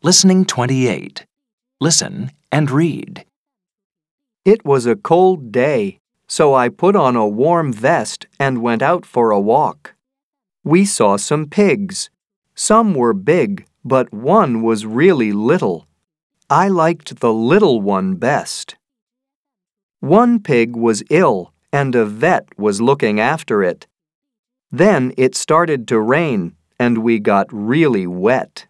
Listening 28. Listen and read. It was a cold day, so I put on a warm vest and went out for a walk. We saw some pigs. Some were big, but one was really little. I liked the little one best. One pig was ill, and a vet was looking after it. Then it started to rain, and we got really wet.